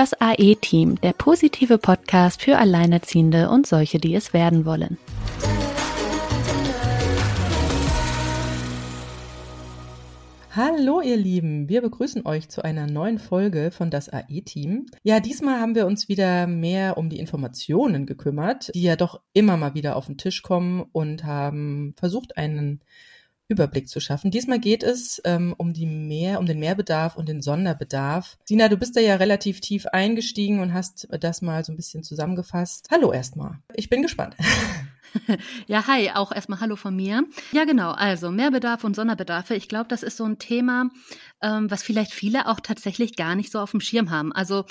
Das AE-Team, der positive Podcast für Alleinerziehende und solche, die es werden wollen. Hallo ihr Lieben, wir begrüßen euch zu einer neuen Folge von das AE-Team. Ja, diesmal haben wir uns wieder mehr um die Informationen gekümmert, die ja doch immer mal wieder auf den Tisch kommen und haben versucht, einen Überblick zu schaffen. Diesmal geht es ähm, um die Mehr, um den Mehrbedarf und den Sonderbedarf. Sina, du bist da ja relativ tief eingestiegen und hast das mal so ein bisschen zusammengefasst. Hallo erstmal. Ich bin gespannt. Ja, hi, auch erstmal Hallo von mir. Ja, genau, also Mehrbedarf und Sonderbedarfe. Ich glaube, das ist so ein Thema, ähm, was vielleicht viele auch tatsächlich gar nicht so auf dem Schirm haben. Also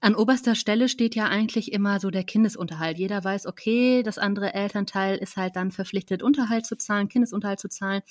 an oberster Stelle steht ja eigentlich immer so der Kindesunterhalt. Jeder weiß, okay, das andere Elternteil ist halt dann verpflichtet, Unterhalt zu zahlen, Kindesunterhalt zu zahlen.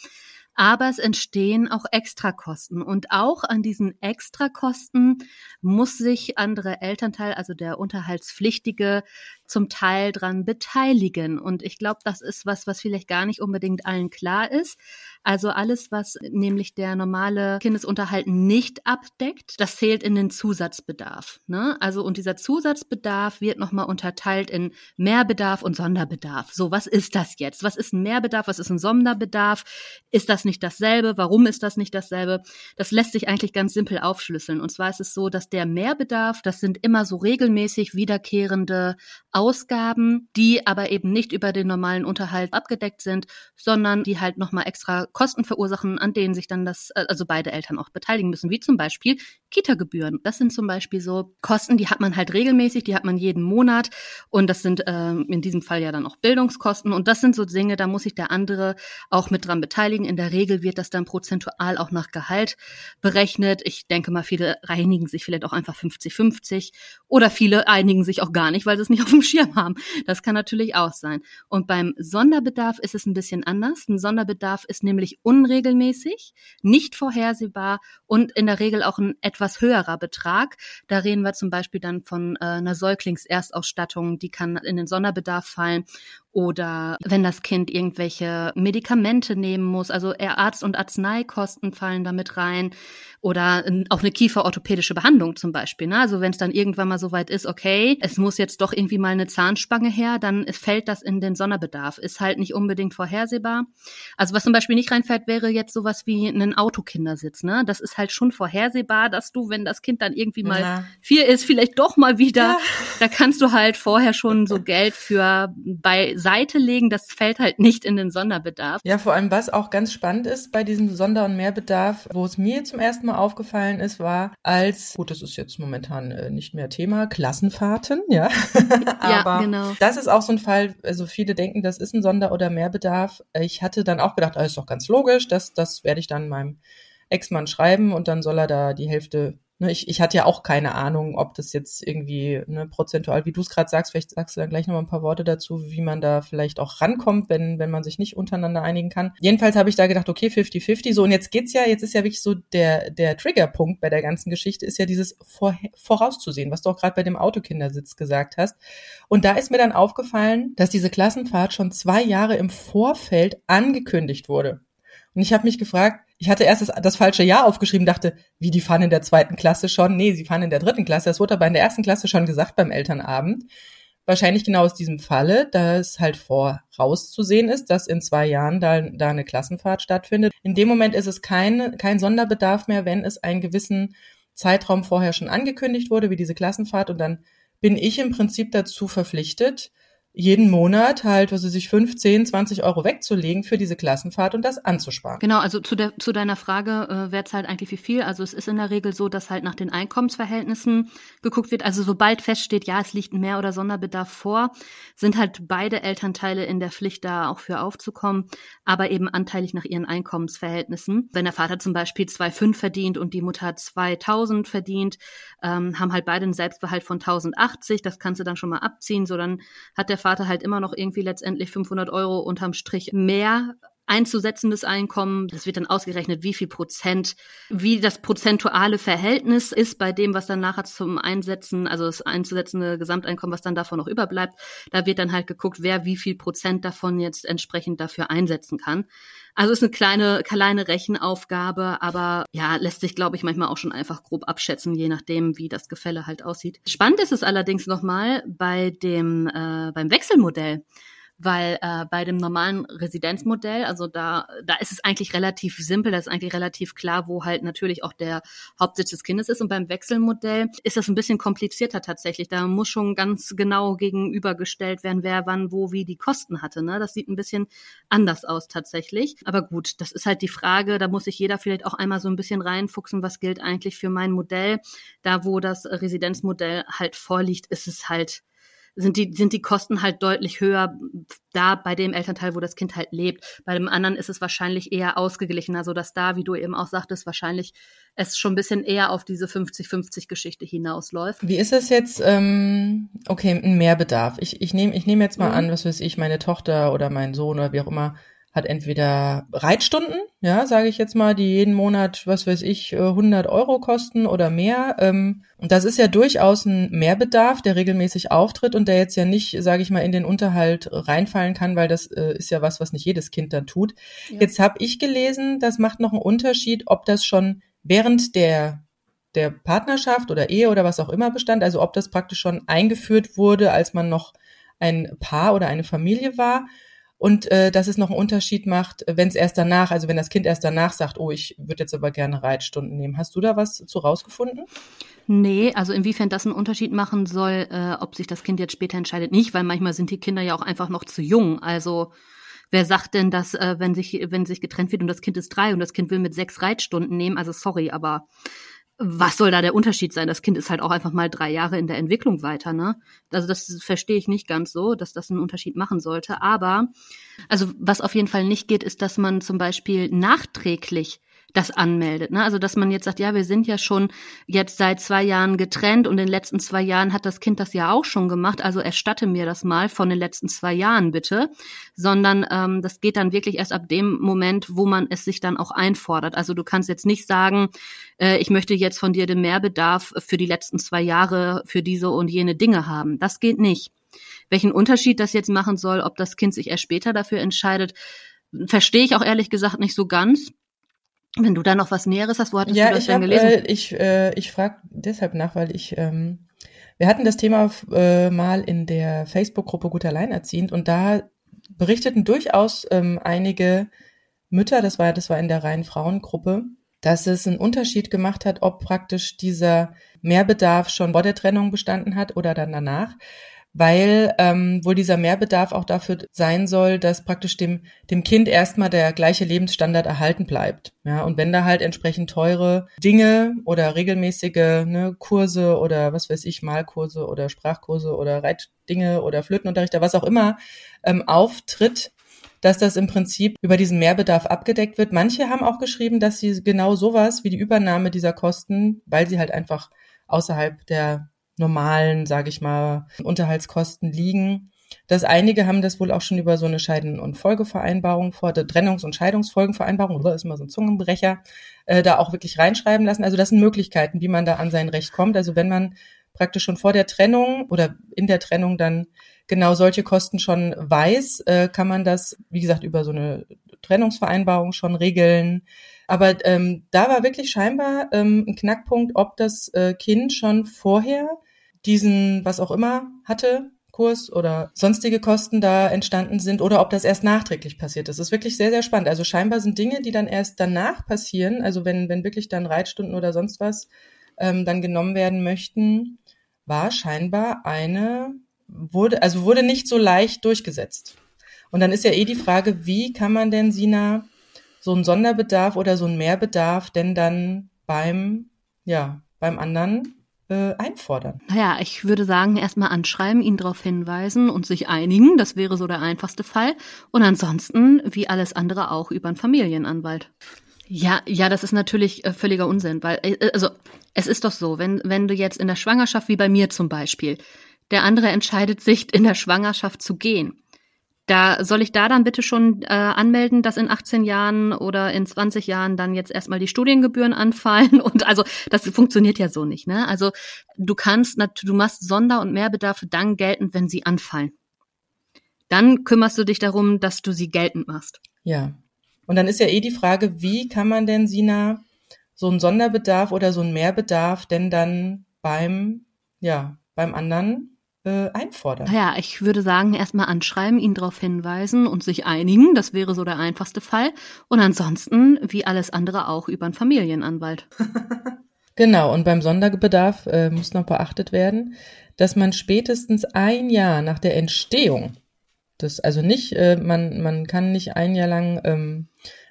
Aber es entstehen auch Extrakosten. Und auch an diesen Extrakosten muss sich andere Elternteil, also der Unterhaltspflichtige, zum Teil dran beteiligen. Und ich glaube, das ist was, was vielleicht gar nicht unbedingt allen klar ist. Also alles, was nämlich der normale Kindesunterhalt nicht abdeckt, das zählt in den Zusatzbedarf. Ne? Also und dieser Zusatzbedarf wird nochmal unterteilt in Mehrbedarf und Sonderbedarf. So, was ist das jetzt? Was ist ein Mehrbedarf? Was ist ein Sonderbedarf? Ist das nicht dasselbe? Warum ist das nicht dasselbe? Das lässt sich eigentlich ganz simpel aufschlüsseln. Und zwar ist es so, dass der Mehrbedarf, das sind immer so regelmäßig wiederkehrende Ausgaben, die aber eben nicht über den normalen Unterhalt abgedeckt sind, sondern die halt nochmal extra Kosten verursachen, an denen sich dann das, äh, also beide Eltern auch beteiligen müssen, wie zum Beispiel Kita-Gebühren. Das sind zum Beispiel so Kosten, die hat man halt regelmäßig, die hat man jeden Monat und das sind äh, in diesem Fall ja dann auch Bildungskosten und das sind so Dinge, da muss sich der andere auch mit dran beteiligen. In der Regel wird das dann prozentual auch nach Gehalt berechnet. Ich denke mal, viele reinigen sich vielleicht auch einfach 50-50 oder viele einigen sich auch gar nicht, weil sie es nicht auf dem Schirm haben. Das kann natürlich auch sein. Und beim Sonderbedarf ist es ein bisschen anders. Ein Sonderbedarf ist nämlich unregelmäßig, nicht vorhersehbar und in der Regel auch ein etwas höherer Betrag. Da reden wir zum Beispiel dann von äh, einer Säuglingserstausstattung, die kann in den Sonderbedarf fallen oder wenn das Kind irgendwelche Medikamente nehmen muss, also Arzt- und Arzneikosten fallen damit rein oder auch eine kieferorthopädische Behandlung zum Beispiel. Ne? Also wenn es dann irgendwann mal so weit ist, okay, es muss jetzt doch irgendwie mal eine Zahnspange her, dann fällt das in den Sonderbedarf. Ist halt nicht unbedingt vorhersehbar. Also was zum Beispiel nicht reinfällt, wäre jetzt sowas wie ein Autokindersitz. Ne? Das ist halt schon vorhersehbar, dass du, wenn das Kind dann irgendwie mal ja. vier ist, vielleicht doch mal wieder, ja. da kannst du halt vorher schon so Geld für beiseite legen. Das fällt halt nicht in den Sonderbedarf. Ja, vor allem was auch ganz spannend ist bei diesem Sonder- und Mehrbedarf, wo es mir zum ersten Mal aufgefallen ist, war als, gut, das ist jetzt momentan äh, nicht mehr Thema, Klassenfahrten, ja. Aber ja, genau. das ist auch so ein Fall, also viele denken, das ist ein Sonder- oder Mehrbedarf. Ich hatte dann auch gedacht, ah, ist doch ganz logisch, das, das werde ich dann meinem Ex-Mann schreiben und dann soll er da die Hälfte Ne, ich, ich hatte ja auch keine Ahnung, ob das jetzt irgendwie ne, prozentual, wie du es gerade sagst, vielleicht sagst du dann gleich noch mal ein paar Worte dazu, wie man da vielleicht auch rankommt, wenn, wenn man sich nicht untereinander einigen kann. Jedenfalls habe ich da gedacht, okay, 50-50, so und jetzt geht's ja, jetzt ist ja wirklich so der, der Triggerpunkt bei der ganzen Geschichte, ist ja dieses Vor vorauszusehen, was du auch gerade bei dem Autokindersitz gesagt hast. Und da ist mir dann aufgefallen, dass diese Klassenfahrt schon zwei Jahre im Vorfeld angekündigt wurde. Und ich habe mich gefragt, ich hatte erst das, das, falsche Jahr aufgeschrieben, dachte, wie, die fahren in der zweiten Klasse schon? Nee, sie fahren in der dritten Klasse. Das wurde aber in der ersten Klasse schon gesagt beim Elternabend. Wahrscheinlich genau aus diesem Falle, da es halt vorauszusehen ist, dass in zwei Jahren da, da eine Klassenfahrt stattfindet. In dem Moment ist es kein, kein Sonderbedarf mehr, wenn es einen gewissen Zeitraum vorher schon angekündigt wurde, wie diese Klassenfahrt. Und dann bin ich im Prinzip dazu verpflichtet, jeden Monat halt, was sie sich 15, 20 Euro wegzulegen für diese Klassenfahrt und das anzusparen. Genau, also zu, der, zu deiner Frage, äh, wer zahlt eigentlich wie viel? Also es ist in der Regel so, dass halt nach den Einkommensverhältnissen geguckt wird. Also sobald feststeht, ja, es liegt Mehr- oder Sonderbedarf vor, sind halt beide Elternteile in der Pflicht, da auch für aufzukommen, aber eben anteilig nach ihren Einkommensverhältnissen. Wenn der Vater zum Beispiel 2,5 verdient und die Mutter 2.000 verdient, ähm, haben halt beide einen Selbstbehalt von 1.080, das kannst du dann schon mal abziehen, so dann hat der Vater halt immer noch irgendwie letztendlich 500 Euro unterm Strich mehr einzusetzendes Einkommen. Das wird dann ausgerechnet, wie viel Prozent, wie das prozentuale Verhältnis ist bei dem, was dann nachher zum Einsetzen, also das einzusetzende Gesamteinkommen, was dann davon noch überbleibt. Da wird dann halt geguckt, wer wie viel Prozent davon jetzt entsprechend dafür einsetzen kann. Also ist eine kleine, kleine Rechenaufgabe, aber ja, lässt sich, glaube ich, manchmal auch schon einfach grob abschätzen, je nachdem, wie das Gefälle halt aussieht. Spannend ist es allerdings nochmal bei dem, äh, beim Wechselmodell weil äh, bei dem normalen Residenzmodell, also da, da ist es eigentlich relativ simpel, da ist eigentlich relativ klar, wo halt natürlich auch der Hauptsitz des Kindes ist. Und beim Wechselmodell ist das ein bisschen komplizierter tatsächlich. Da muss schon ganz genau gegenübergestellt werden, wer wann, wo, wie die Kosten hatte. Ne? Das sieht ein bisschen anders aus tatsächlich. Aber gut, das ist halt die Frage, da muss sich jeder vielleicht auch einmal so ein bisschen reinfuchsen, was gilt eigentlich für mein Modell. Da, wo das Residenzmodell halt vorliegt, ist es halt sind die, sind die Kosten halt deutlich höher da bei dem Elternteil, wo das Kind halt lebt. Bei dem anderen ist es wahrscheinlich eher ausgeglichener, so dass da, wie du eben auch sagtest, wahrscheinlich es schon ein bisschen eher auf diese 50-50-Geschichte hinausläuft. Wie ist es jetzt, ähm, okay, ein Mehrbedarf? Ich, ich nehme ich nehm jetzt mal mhm. an, was weiß ich, meine Tochter oder mein Sohn oder wie auch immer hat entweder Reitstunden, ja, sage ich jetzt mal, die jeden Monat, was weiß ich, 100 äh, Euro kosten oder mehr. Ähm, und das ist ja durchaus ein Mehrbedarf, der regelmäßig auftritt und der jetzt ja nicht, sage ich mal, in den Unterhalt reinfallen kann, weil das äh, ist ja was, was nicht jedes Kind dann tut. Ja. Jetzt habe ich gelesen, das macht noch einen Unterschied, ob das schon während der der Partnerschaft oder Ehe oder was auch immer bestand, also ob das praktisch schon eingeführt wurde, als man noch ein Paar oder eine Familie war und äh, dass es noch einen Unterschied macht, wenn es erst danach, also wenn das Kind erst danach sagt, oh, ich würde jetzt aber gerne Reitstunden nehmen. Hast du da was zu rausgefunden? Nee, also inwiefern das einen Unterschied machen soll, äh, ob sich das Kind jetzt später entscheidet, nicht, weil manchmal sind die Kinder ja auch einfach noch zu jung. Also wer sagt denn, dass äh, wenn sich wenn sich getrennt wird und das Kind ist drei und das Kind will mit sechs Reitstunden nehmen, also sorry, aber was soll da der Unterschied sein? Das Kind ist halt auch einfach mal drei Jahre in der Entwicklung weiter, ne? Also das verstehe ich nicht ganz so, dass das einen Unterschied machen sollte. Aber, also was auf jeden Fall nicht geht, ist, dass man zum Beispiel nachträglich das anmeldet. Ne? Also dass man jetzt sagt, ja, wir sind ja schon jetzt seit zwei Jahren getrennt und in den letzten zwei Jahren hat das Kind das ja auch schon gemacht, also erstatte mir das mal von den letzten zwei Jahren bitte, sondern ähm, das geht dann wirklich erst ab dem Moment, wo man es sich dann auch einfordert. Also du kannst jetzt nicht sagen, äh, ich möchte jetzt von dir den Mehrbedarf für die letzten zwei Jahre für diese und jene Dinge haben. Das geht nicht. Welchen Unterschied das jetzt machen soll, ob das Kind sich erst später dafür entscheidet, verstehe ich auch ehrlich gesagt nicht so ganz. Wenn du da noch was Näheres hast, wo hattest ja, du das denn hab, gelesen? Äh, ich äh, ich frage deshalb nach, weil ich ähm, wir hatten das Thema äh, mal in der Facebook-Gruppe Gut Alleinerziehend und da berichteten durchaus ähm, einige Mütter, das war das war in der reinen Frauengruppe, dass es einen Unterschied gemacht hat, ob praktisch dieser Mehrbedarf schon vor der Trennung bestanden hat oder dann danach weil ähm, wohl dieser Mehrbedarf auch dafür sein soll, dass praktisch dem, dem Kind erstmal der gleiche Lebensstandard erhalten bleibt. Ja, und wenn da halt entsprechend teure Dinge oder regelmäßige ne, Kurse oder was weiß ich, Malkurse oder Sprachkurse oder Reitdinge oder Flötenunterricht oder was auch immer ähm, auftritt, dass das im Prinzip über diesen Mehrbedarf abgedeckt wird. Manche haben auch geschrieben, dass sie genau sowas wie die Übernahme dieser Kosten, weil sie halt einfach außerhalb der normalen, sage ich mal, Unterhaltskosten liegen. Dass einige haben das wohl auch schon über so eine Scheiden- und Folgevereinbarung vor, der Trennungs- und Scheidungsfolgenvereinbarung, oder ist immer so ein Zungenbrecher, äh, da auch wirklich reinschreiben lassen. Also das sind Möglichkeiten, wie man da an sein Recht kommt. Also wenn man praktisch schon vor der Trennung oder in der Trennung dann genau solche Kosten schon weiß, äh, kann man das, wie gesagt, über so eine Trennungsvereinbarung schon regeln. Aber ähm, da war wirklich scheinbar ähm, ein Knackpunkt, ob das äh, Kind schon vorher diesen, was auch immer, hatte, Kurs oder sonstige Kosten da entstanden sind oder ob das erst nachträglich passiert ist. Das ist wirklich sehr, sehr spannend. Also scheinbar sind Dinge, die dann erst danach passieren, also wenn, wenn wirklich dann Reitstunden oder sonst was ähm, dann genommen werden möchten, war scheinbar eine, wurde, also wurde nicht so leicht durchgesetzt. Und dann ist ja eh die Frage, wie kann man denn, Sina, so einen Sonderbedarf oder so einen Mehrbedarf denn dann beim, ja, beim anderen äh, einfordern? Naja, ich würde sagen, erstmal anschreiben, ihn darauf hinweisen und sich einigen. Das wäre so der einfachste Fall. Und ansonsten, wie alles andere, auch über einen Familienanwalt. Ja, ja, das ist natürlich äh, völliger Unsinn, weil, äh, also, es ist doch so, wenn, wenn du jetzt in der Schwangerschaft, wie bei mir zum Beispiel, der andere entscheidet sich, in der Schwangerschaft zu gehen, Da soll ich da dann bitte schon äh, anmelden, dass in 18 Jahren oder in 20 Jahren dann jetzt erstmal die Studiengebühren anfallen und also das funktioniert ja so nicht, ne? Also du kannst du machst Sonder- und Mehrbedarfe dann geltend, wenn sie anfallen. Dann kümmerst du dich darum, dass du sie geltend machst. Ja. Und dann ist ja eh die Frage, wie kann man denn Sina so einen Sonderbedarf oder so einen Mehrbedarf denn dann beim ja, beim anderen äh, einfordern. Ja, ich würde sagen, erstmal anschreiben, ihn darauf hinweisen und sich einigen. Das wäre so der einfachste Fall. Und ansonsten, wie alles andere, auch über einen Familienanwalt. genau, und beim Sonderbedarf äh, muss noch beachtet werden, dass man spätestens ein Jahr nach der Entstehung, das also nicht, äh, man, man kann nicht ein Jahr lang ähm,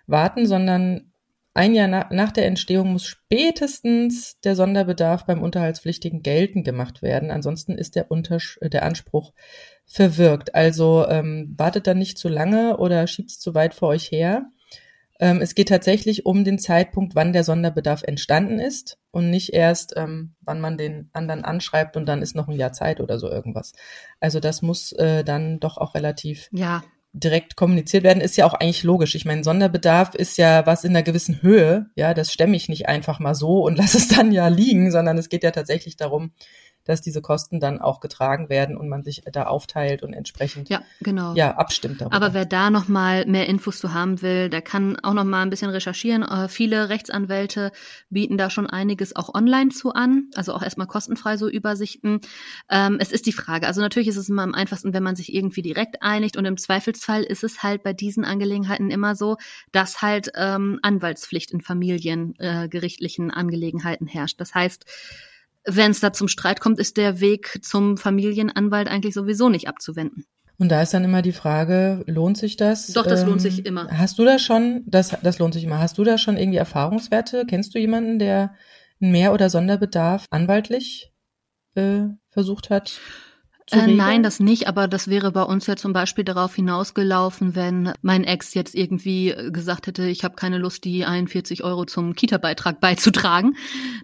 warten, sondern ein Jahr nach, nach der Entstehung muss spätestens der Sonderbedarf beim Unterhaltspflichtigen geltend gemacht werden. Ansonsten ist der, Untersch der Anspruch verwirkt. Also ähm, wartet dann nicht zu lange oder schiebt es zu weit vor euch her. Ähm, es geht tatsächlich um den Zeitpunkt, wann der Sonderbedarf entstanden ist und nicht erst, ähm, wann man den anderen anschreibt und dann ist noch ein Jahr Zeit oder so irgendwas. Also das muss äh, dann doch auch relativ ja direkt kommuniziert werden, ist ja auch eigentlich logisch. Ich meine, Sonderbedarf ist ja was in einer gewissen Höhe. Ja, das stemme ich nicht einfach mal so und lasse es dann ja liegen, sondern es geht ja tatsächlich darum, dass diese Kosten dann auch getragen werden und man sich da aufteilt und entsprechend ja, genau. ja abstimmt darüber. Aber wer da noch mal mehr Infos zu haben will, der kann auch noch mal ein bisschen recherchieren. Äh, viele Rechtsanwälte bieten da schon einiges auch online zu an, also auch erstmal kostenfrei so Übersichten. Ähm, es ist die Frage, also natürlich ist es immer am einfachsten, wenn man sich irgendwie direkt einigt und im Zweifelsfall ist es halt bei diesen Angelegenheiten immer so, dass halt ähm, Anwaltspflicht in familiengerichtlichen äh, Angelegenheiten herrscht. Das heißt, wenn es da zum Streit kommt, ist der Weg zum Familienanwalt eigentlich sowieso nicht abzuwenden. Und da ist dann immer die Frage, lohnt sich das? Doch, das ähm, lohnt sich immer. Hast du da schon, das, das lohnt sich immer, hast du da schon irgendwie Erfahrungswerte? Kennst du jemanden, der einen Mehr- oder Sonderbedarf anwaltlich äh, versucht hat? Äh, nein, das nicht, aber das wäre bei uns ja zum Beispiel darauf hinausgelaufen, wenn mein Ex jetzt irgendwie gesagt hätte, ich habe keine Lust, die 41 Euro zum Kita-Beitrag beizutragen.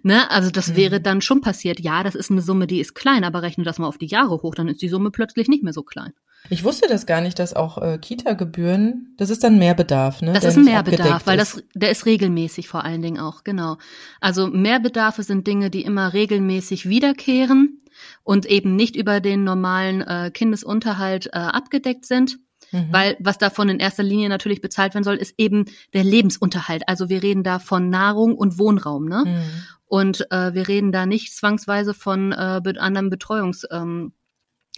Ne? Also das mhm. wäre dann schon passiert. Ja, das ist eine Summe, die ist klein, aber rechne das mal auf die Jahre hoch, dann ist die Summe plötzlich nicht mehr so klein. Ich wusste das gar nicht, dass auch äh, Kita-Gebühren, das ist dann Mehrbedarf, ne? Das ist ein Mehrbedarf, weil das, der ist regelmäßig vor allen Dingen auch, genau. Also Mehrbedarfe sind Dinge, die immer regelmäßig wiederkehren und eben nicht über den normalen äh, Kindesunterhalt äh, abgedeckt sind. Mhm. Weil was davon in erster Linie natürlich bezahlt werden soll, ist eben der Lebensunterhalt. Also wir reden da von Nahrung und Wohnraum, ne? Mhm. Und äh, wir reden da nicht zwangsweise von äh, anderen Betreuungs. Ähm,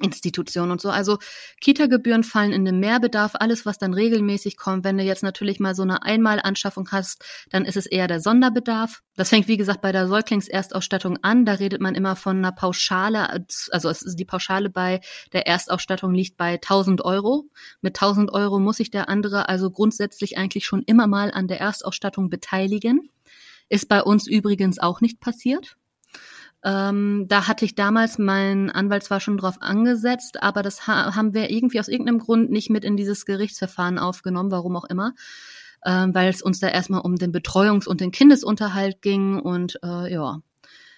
Institutionen und so. Also Kita-Gebühren fallen in den Mehrbedarf, alles, was dann regelmäßig kommt. Wenn du jetzt natürlich mal so eine Einmalanschaffung hast, dann ist es eher der Sonderbedarf. Das fängt, wie gesagt, bei der Säuglingserstausstattung an. Da redet man immer von einer Pauschale, also es ist die Pauschale bei der Erstausstattung liegt bei 1000 Euro. Mit 1000 Euro muss sich der andere also grundsätzlich eigentlich schon immer mal an der Erstausstattung beteiligen. Ist bei uns übrigens auch nicht passiert. Ähm, da hatte ich damals, mein Anwalt zwar schon drauf angesetzt, aber das ha haben wir irgendwie aus irgendeinem Grund nicht mit in dieses Gerichtsverfahren aufgenommen, warum auch immer. Ähm, weil es uns da erstmal um den Betreuungs- und den Kindesunterhalt ging und äh, ja.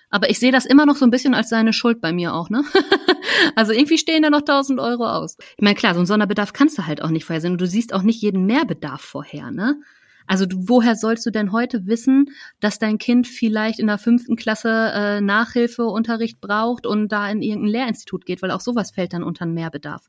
Aber ich sehe das immer noch so ein bisschen als seine Schuld bei mir auch, ne? also irgendwie stehen da noch 1000 Euro aus. Ich meine, klar, so einen Sonderbedarf kannst du halt auch nicht vorhersehen und du siehst auch nicht jeden Mehrbedarf vorher, ne? Also du, woher sollst du denn heute wissen, dass dein Kind vielleicht in der fünften Klasse äh, Nachhilfeunterricht braucht und da in irgendein Lehrinstitut geht, weil auch sowas fällt dann unter einen Mehrbedarf.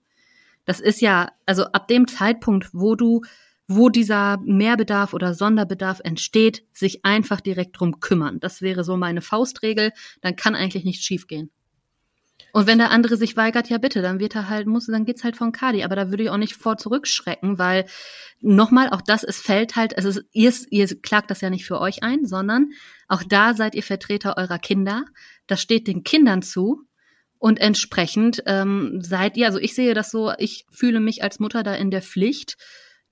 Das ist ja, also ab dem Zeitpunkt, wo du, wo dieser Mehrbedarf oder Sonderbedarf entsteht, sich einfach direkt drum kümmern. Das wäre so meine Faustregel. Dann kann eigentlich nichts schiefgehen. Und wenn der andere sich weigert, ja bitte, dann wird er halt, muss, dann geht's halt von Kadi. Aber da würde ich auch nicht vor zurückschrecken, weil nochmal, auch das, es fällt halt, es ist, ihr, ihr klagt das ja nicht für euch ein, sondern auch da seid ihr Vertreter eurer Kinder. Das steht den Kindern zu. Und entsprechend ähm, seid ihr, also ich sehe das so, ich fühle mich als Mutter da in der Pflicht,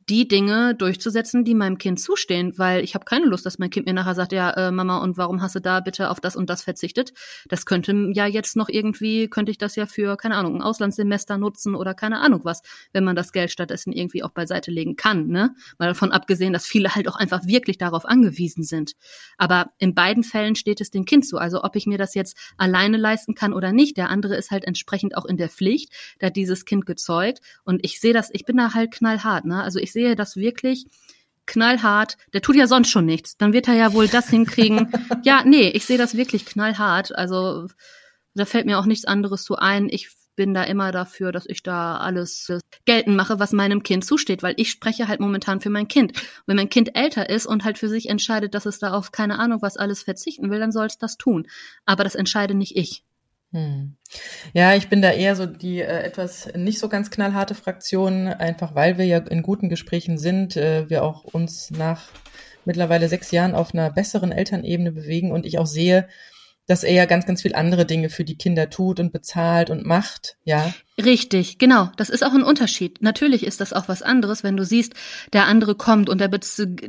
die Dinge durchzusetzen, die meinem Kind zustehen, weil ich habe keine Lust, dass mein Kind mir nachher sagt, ja, äh, Mama, und warum hast du da bitte auf das und das verzichtet? Das könnte ja jetzt noch irgendwie, könnte ich das ja für, keine Ahnung, ein Auslandssemester nutzen oder keine Ahnung was, wenn man das Geld stattdessen irgendwie auch beiseite legen kann, ne? Mal davon abgesehen, dass viele halt auch einfach wirklich darauf angewiesen sind. Aber in beiden Fällen steht es dem Kind zu. Also ob ich mir das jetzt alleine leisten kann oder nicht, der andere ist halt entsprechend auch in der Pflicht, da dieses Kind gezeugt. Und ich sehe das, ich bin da halt knallhart, ne? Also ich sehe das wirklich knallhart. Der tut ja sonst schon nichts. Dann wird er ja wohl das hinkriegen. ja, nee, ich sehe das wirklich knallhart. Also da fällt mir auch nichts anderes zu ein. Ich bin da immer dafür, dass ich da alles geltend mache, was meinem Kind zusteht, weil ich spreche halt momentan für mein Kind. wenn mein Kind älter ist und halt für sich entscheidet, dass es da auf keine Ahnung was alles verzichten will, dann soll es das tun. Aber das entscheide nicht ich. Hm. Ja, ich bin da eher so die äh, etwas nicht so ganz knallharte Fraktion, einfach weil wir ja in guten Gesprächen sind, äh, wir auch uns nach mittlerweile sechs Jahren auf einer besseren Elternebene bewegen und ich auch sehe, dass er ja ganz, ganz viel andere Dinge für die Kinder tut und bezahlt und macht, ja. Richtig, genau. Das ist auch ein Unterschied. Natürlich ist das auch was anderes, wenn du siehst, der andere kommt und der,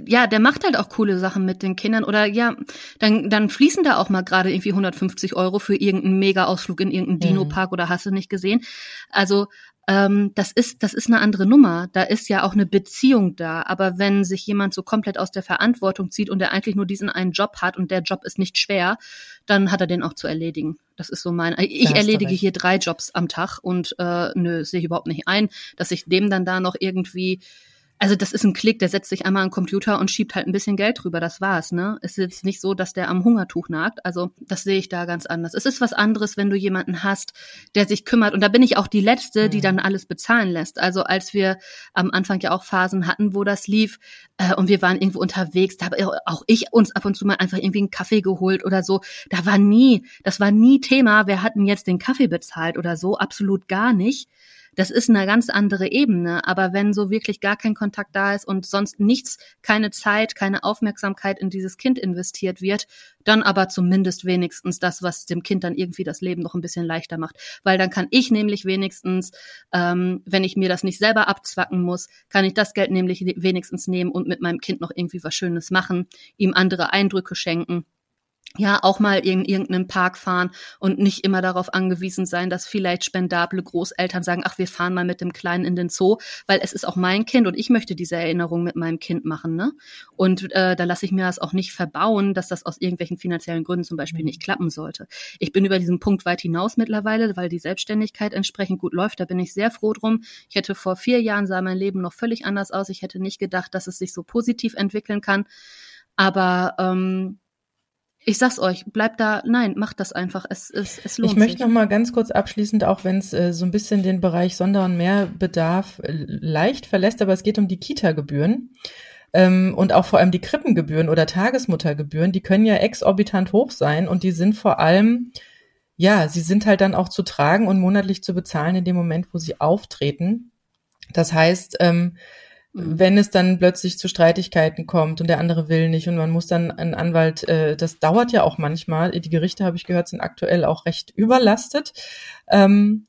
ja, der macht halt auch coole Sachen mit den Kindern oder ja, dann, dann fließen da auch mal gerade irgendwie 150 Euro für irgendeinen Mega-Ausflug in irgendeinen mhm. Dino-Park oder hast du nicht gesehen. Also ähm, das ist, das ist eine andere Nummer. Da ist ja auch eine Beziehung da. Aber wenn sich jemand so komplett aus der Verantwortung zieht und der eigentlich nur diesen einen Job hat und der Job ist nicht schwer, dann hat er den auch zu erledigen. Das ist so mein. Ich erledige hier drei Jobs am Tag und äh, nö, sehe ich überhaupt nicht ein, dass ich dem dann da noch irgendwie also das ist ein Klick, der setzt sich einmal an den Computer und schiebt halt ein bisschen Geld drüber, das war's, ne? Es ist jetzt nicht so, dass der am Hungertuch nagt, also das sehe ich da ganz anders. Es ist was anderes, wenn du jemanden hast, der sich kümmert und da bin ich auch die Letzte, die mhm. dann alles bezahlen lässt. Also als wir am Anfang ja auch Phasen hatten, wo das lief äh, und wir waren irgendwo unterwegs, da habe auch ich uns ab und zu mal einfach irgendwie einen Kaffee geholt oder so. Da war nie, das war nie Thema, wir hatten jetzt den Kaffee bezahlt oder so, absolut gar nicht das ist eine ganz andere Ebene. Aber wenn so wirklich gar kein Kontakt da ist und sonst nichts, keine Zeit, keine Aufmerksamkeit in dieses Kind investiert wird, dann aber zumindest wenigstens das, was dem Kind dann irgendwie das Leben noch ein bisschen leichter macht. Weil dann kann ich nämlich wenigstens, ähm, wenn ich mir das nicht selber abzwacken muss, kann ich das Geld nämlich wenigstens nehmen und mit meinem Kind noch irgendwie was Schönes machen, ihm andere Eindrücke schenken ja auch mal in irgendeinen Park fahren und nicht immer darauf angewiesen sein, dass vielleicht spendable Großeltern sagen, ach, wir fahren mal mit dem Kleinen in den Zoo, weil es ist auch mein Kind und ich möchte diese Erinnerung mit meinem Kind machen. Ne? Und äh, da lasse ich mir das auch nicht verbauen, dass das aus irgendwelchen finanziellen Gründen zum Beispiel nicht klappen sollte. Ich bin über diesen Punkt weit hinaus mittlerweile, weil die Selbstständigkeit entsprechend gut läuft. Da bin ich sehr froh drum. Ich hätte vor vier Jahren sah mein Leben noch völlig anders aus. Ich hätte nicht gedacht, dass es sich so positiv entwickeln kann. Aber ähm, ich sag's euch, bleibt da, nein, macht das einfach. Es, es, es lohnt Ich möchte sich. noch mal ganz kurz abschließend, auch wenn es äh, so ein bisschen den Bereich Sonder- und Mehrbedarf äh, leicht verlässt, aber es geht um die Kita-Gebühren. Ähm, und auch vor allem die Krippengebühren oder Tagesmuttergebühren, die können ja exorbitant hoch sein und die sind vor allem, ja, sie sind halt dann auch zu tragen und monatlich zu bezahlen in dem Moment, wo sie auftreten. Das heißt, ähm. Wenn es dann plötzlich zu Streitigkeiten kommt und der andere will nicht und man muss dann einen Anwalt, äh, das dauert ja auch manchmal. Die Gerichte, habe ich gehört, sind aktuell auch recht überlastet. Ähm,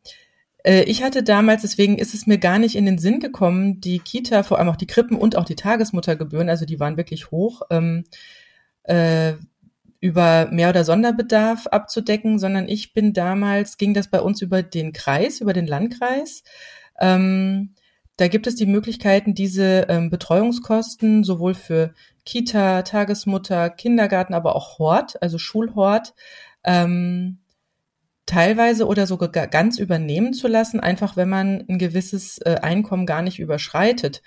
äh, ich hatte damals, deswegen ist es mir gar nicht in den Sinn gekommen, die Kita, vor allem auch die Krippen und auch die Tagesmuttergebühren, also die waren wirklich hoch, ähm, äh, über Mehr- oder Sonderbedarf abzudecken, sondern ich bin damals, ging das bei uns über den Kreis, über den Landkreis. Ähm, da gibt es die Möglichkeiten, diese ähm, Betreuungskosten sowohl für Kita, Tagesmutter, Kindergarten, aber auch Hort, also Schulhort, ähm, teilweise oder sogar ganz übernehmen zu lassen, einfach wenn man ein gewisses äh, Einkommen gar nicht überschreitet.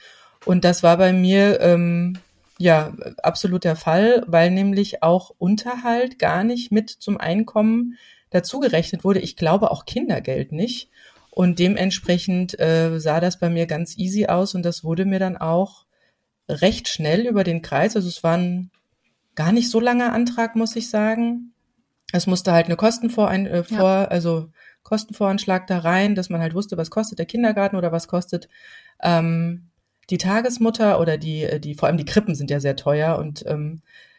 Und das war bei mir ähm, ja absolut der Fall, weil nämlich auch Unterhalt gar nicht mit zum Einkommen dazugerechnet wurde. Ich glaube auch Kindergeld nicht. Und dementsprechend äh, sah das bei mir ganz easy aus und das wurde mir dann auch recht schnell über den Kreis. Also es war ein gar nicht so langer Antrag, muss ich sagen. Es musste halt eine Kostenvorein, äh, vor, ja. also Kostenvoranschlag da rein, dass man halt wusste, was kostet der Kindergarten oder was kostet ähm, die Tagesmutter oder die, die, vor allem die Krippen sind ja sehr teuer und ähm, äh,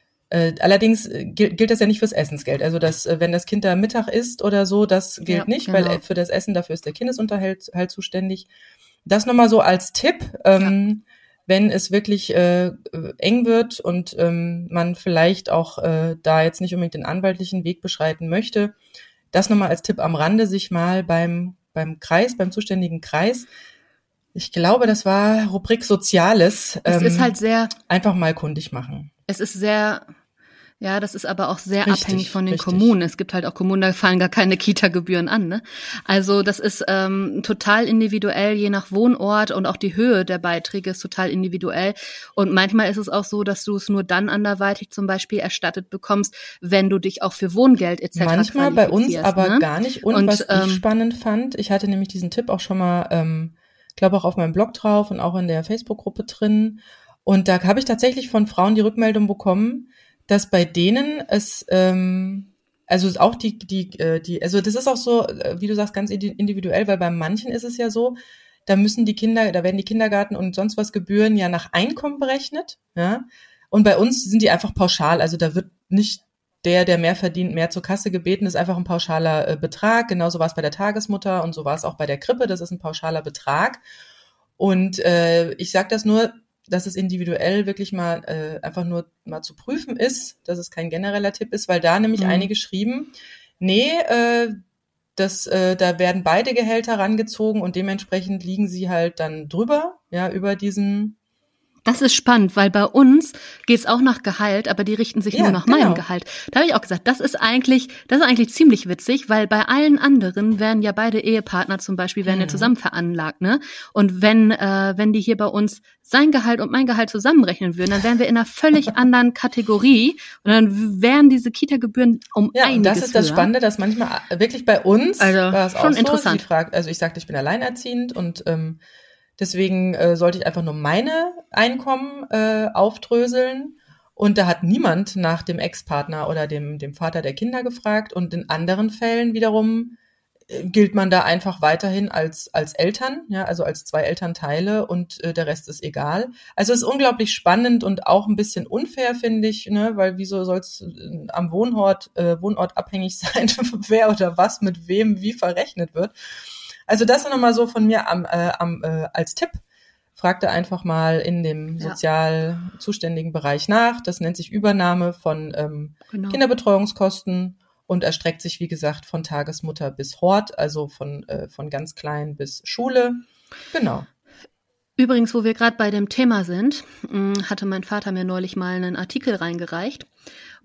allerdings äh, gilt, das ja nicht fürs Essensgeld. Also dass, äh, wenn das Kind da Mittag isst oder so, das gilt ja, nicht, genau. weil für das Essen dafür ist der Kindesunterhalt halt zuständig. Das nochmal so als Tipp. Ähm, wenn es wirklich äh, eng wird und ähm, man vielleicht auch äh, da jetzt nicht unbedingt den anwaltlichen Weg beschreiten möchte, das nochmal als Tipp am Rande, sich mal beim, beim Kreis, beim zuständigen Kreis, ich glaube, das war Rubrik Soziales. Es ähm, ist halt sehr. Einfach mal kundig machen. Es ist sehr ja, das ist aber auch sehr richtig, abhängig von den richtig. Kommunen. Es gibt halt auch Kommunen, da fallen gar keine Kita-Gebühren an. Ne? Also das ist ähm, total individuell, je nach Wohnort und auch die Höhe der Beiträge ist total individuell. Und manchmal ist es auch so, dass du es nur dann anderweitig zum Beispiel erstattet bekommst, wenn du dich auch für Wohngeld etc. Manchmal bei uns aber ne? gar nicht. Und, und was ähm, ich spannend fand, ich hatte nämlich diesen Tipp auch schon mal, ähm, glaube auch auf meinem Blog drauf und auch in der Facebook-Gruppe drin. Und da habe ich tatsächlich von Frauen die Rückmeldung bekommen, dass bei denen es ähm, also auch die die äh, die also das ist auch so äh, wie du sagst ganz individuell weil bei manchen ist es ja so da müssen die Kinder da werden die Kindergarten und sonst was Gebühren ja nach Einkommen berechnet ja und bei uns sind die einfach pauschal also da wird nicht der, der mehr verdient, mehr zur Kasse gebeten, ist einfach ein pauschaler äh, Betrag. Genauso war es bei der Tagesmutter und so war es auch bei der Krippe. Das ist ein pauschaler Betrag. Und äh, ich sage das nur, dass es individuell wirklich mal äh, einfach nur mal zu prüfen ist, dass es kein genereller Tipp ist, weil da nämlich mhm. einige schrieben, nee, äh, das, äh, da werden beide Gehälter rangezogen und dementsprechend liegen sie halt dann drüber, ja, über diesen das ist spannend, weil bei uns geht's auch nach Gehalt, aber die richten sich ja, nur nach genau. meinem Gehalt. Da habe ich auch gesagt, das ist eigentlich, das ist eigentlich ziemlich witzig, weil bei allen anderen werden ja beide Ehepartner zum Beispiel werden mhm. ja zusammen veranlagt, ne? Und wenn äh, wenn die hier bei uns sein Gehalt und mein Gehalt zusammenrechnen würden, dann wären wir in einer völlig anderen Kategorie und dann wären diese Kita-Gebühren um ja, einiges Ja, das ist das höher. Spannende, dass manchmal wirklich bei uns also, war es schon auch interessant. So, fragt, also ich sagte, ich bin alleinerziehend und ähm, Deswegen äh, sollte ich einfach nur meine Einkommen äh, aufdröseln. Und da hat niemand nach dem Ex-Partner oder dem, dem Vater der Kinder gefragt. Und in anderen Fällen wiederum äh, gilt man da einfach weiterhin als, als Eltern, ja, also als zwei Elternteile und äh, der Rest ist egal. Also es ist unglaublich spannend und auch ein bisschen unfair, finde ich, ne, weil wieso soll es äh, am Wohnort, äh, Wohnort abhängig sein, wer oder was mit wem wie verrechnet wird. Also das nochmal so von mir am, äh, am, äh, als Tipp. Fragte einfach mal in dem sozial zuständigen Bereich nach. Das nennt sich Übernahme von ähm, genau. Kinderbetreuungskosten und erstreckt sich, wie gesagt, von Tagesmutter bis Hort, also von, äh, von ganz klein bis Schule. Genau. Übrigens, wo wir gerade bei dem Thema sind, hm, hatte mein Vater mir neulich mal einen Artikel reingereicht.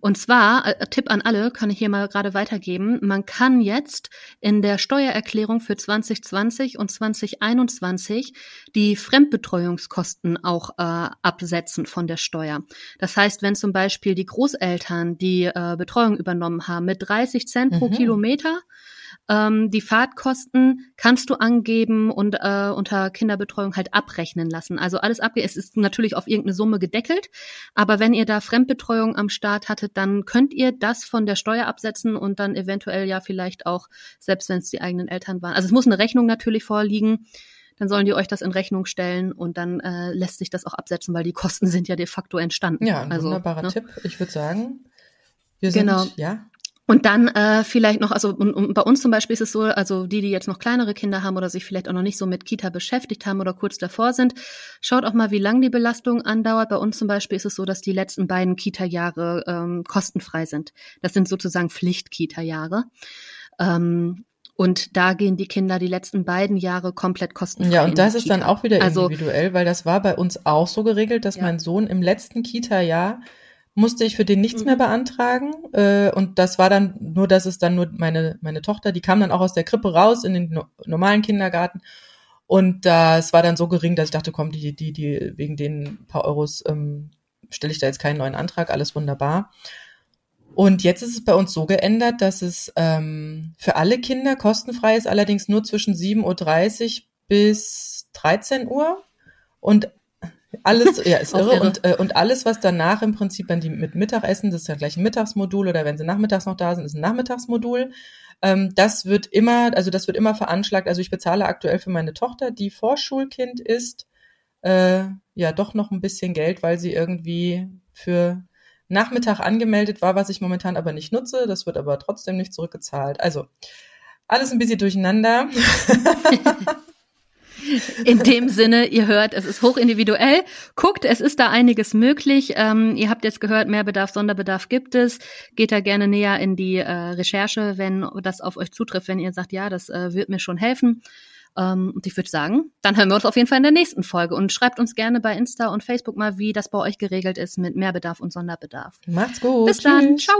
Und zwar, äh, Tipp an alle, kann ich hier mal gerade weitergeben, man kann jetzt in der Steuererklärung für 2020 und 2021 die Fremdbetreuungskosten auch äh, absetzen von der Steuer. Das heißt, wenn zum Beispiel die Großeltern die äh, Betreuung übernommen haben mit 30 Cent mhm. pro Kilometer, ähm, die Fahrtkosten kannst du angeben und äh, unter Kinderbetreuung halt abrechnen lassen. Also alles abge es ist natürlich auf irgendeine Summe gedeckelt, aber wenn ihr da Fremdbetreuung am Start hattet, dann könnt ihr das von der Steuer absetzen und dann eventuell ja vielleicht auch, selbst wenn es die eigenen Eltern waren. Also es muss eine Rechnung natürlich vorliegen dann sollen die euch das in Rechnung stellen und dann äh, lässt sich das auch absetzen, weil die Kosten sind ja de facto entstanden. Ja, ein also, wunderbarer ne? Tipp. Ich würde sagen, wir sind, genau. ja, und dann äh, vielleicht noch, also und, und bei uns zum Beispiel ist es so, also die, die jetzt noch kleinere Kinder haben oder sich vielleicht auch noch nicht so mit Kita beschäftigt haben oder kurz davor sind, schaut auch mal, wie lang die Belastung andauert. Bei uns zum Beispiel ist es so, dass die letzten beiden Kita-Jahre ähm, kostenfrei sind. Das sind sozusagen Pflicht-Kita-Jahre. Ähm, und da gehen die Kinder die letzten beiden Jahre komplett kostenfrei. Ja, und das ist dann auch wieder also individuell, also, weil das war bei uns auch so geregelt, dass ja. mein Sohn im letzten Kita-Jahr musste ich für den nichts mhm. mehr beantragen. Äh, und das war dann nur, dass es dann nur meine, meine Tochter, die kam dann auch aus der Krippe raus in den no normalen Kindergarten. Und das war dann so gering, dass ich dachte, komm, die, die, die, wegen den paar Euros ähm, stelle ich da jetzt keinen neuen Antrag, alles wunderbar. Und jetzt ist es bei uns so geändert, dass es ähm, für alle Kinder kostenfrei ist, allerdings nur zwischen 7.30 Uhr bis 13 Uhr. Und alles, ja, ist irre. irre. Und, äh, und alles, was danach im Prinzip, wenn die mit Mittagessen, das ist ja gleich ein Mittagsmodul oder wenn sie nachmittags noch da sind, ist ein Nachmittagsmodul. Ähm, das wird immer, also das wird immer veranschlagt. Also ich bezahle aktuell für meine Tochter, die Vorschulkind ist, äh, ja doch noch ein bisschen Geld, weil sie irgendwie für Nachmittag angemeldet war, was ich momentan aber nicht nutze. Das wird aber trotzdem nicht zurückgezahlt. Also alles ein bisschen durcheinander. In dem Sinne, ihr hört, es ist hochindividuell. Guckt, es ist da einiges möglich. Ähm, ihr habt jetzt gehört, Mehrbedarf, Sonderbedarf gibt es. Geht da gerne näher in die äh, Recherche, wenn das auf euch zutrifft, wenn ihr sagt, ja, das äh, wird mir schon helfen. Ähm, und ich würde sagen, dann hören wir uns auf jeden Fall in der nächsten Folge und schreibt uns gerne bei Insta und Facebook mal, wie das bei euch geregelt ist mit Mehrbedarf und Sonderbedarf. Macht's gut. Bis dann. Ciao.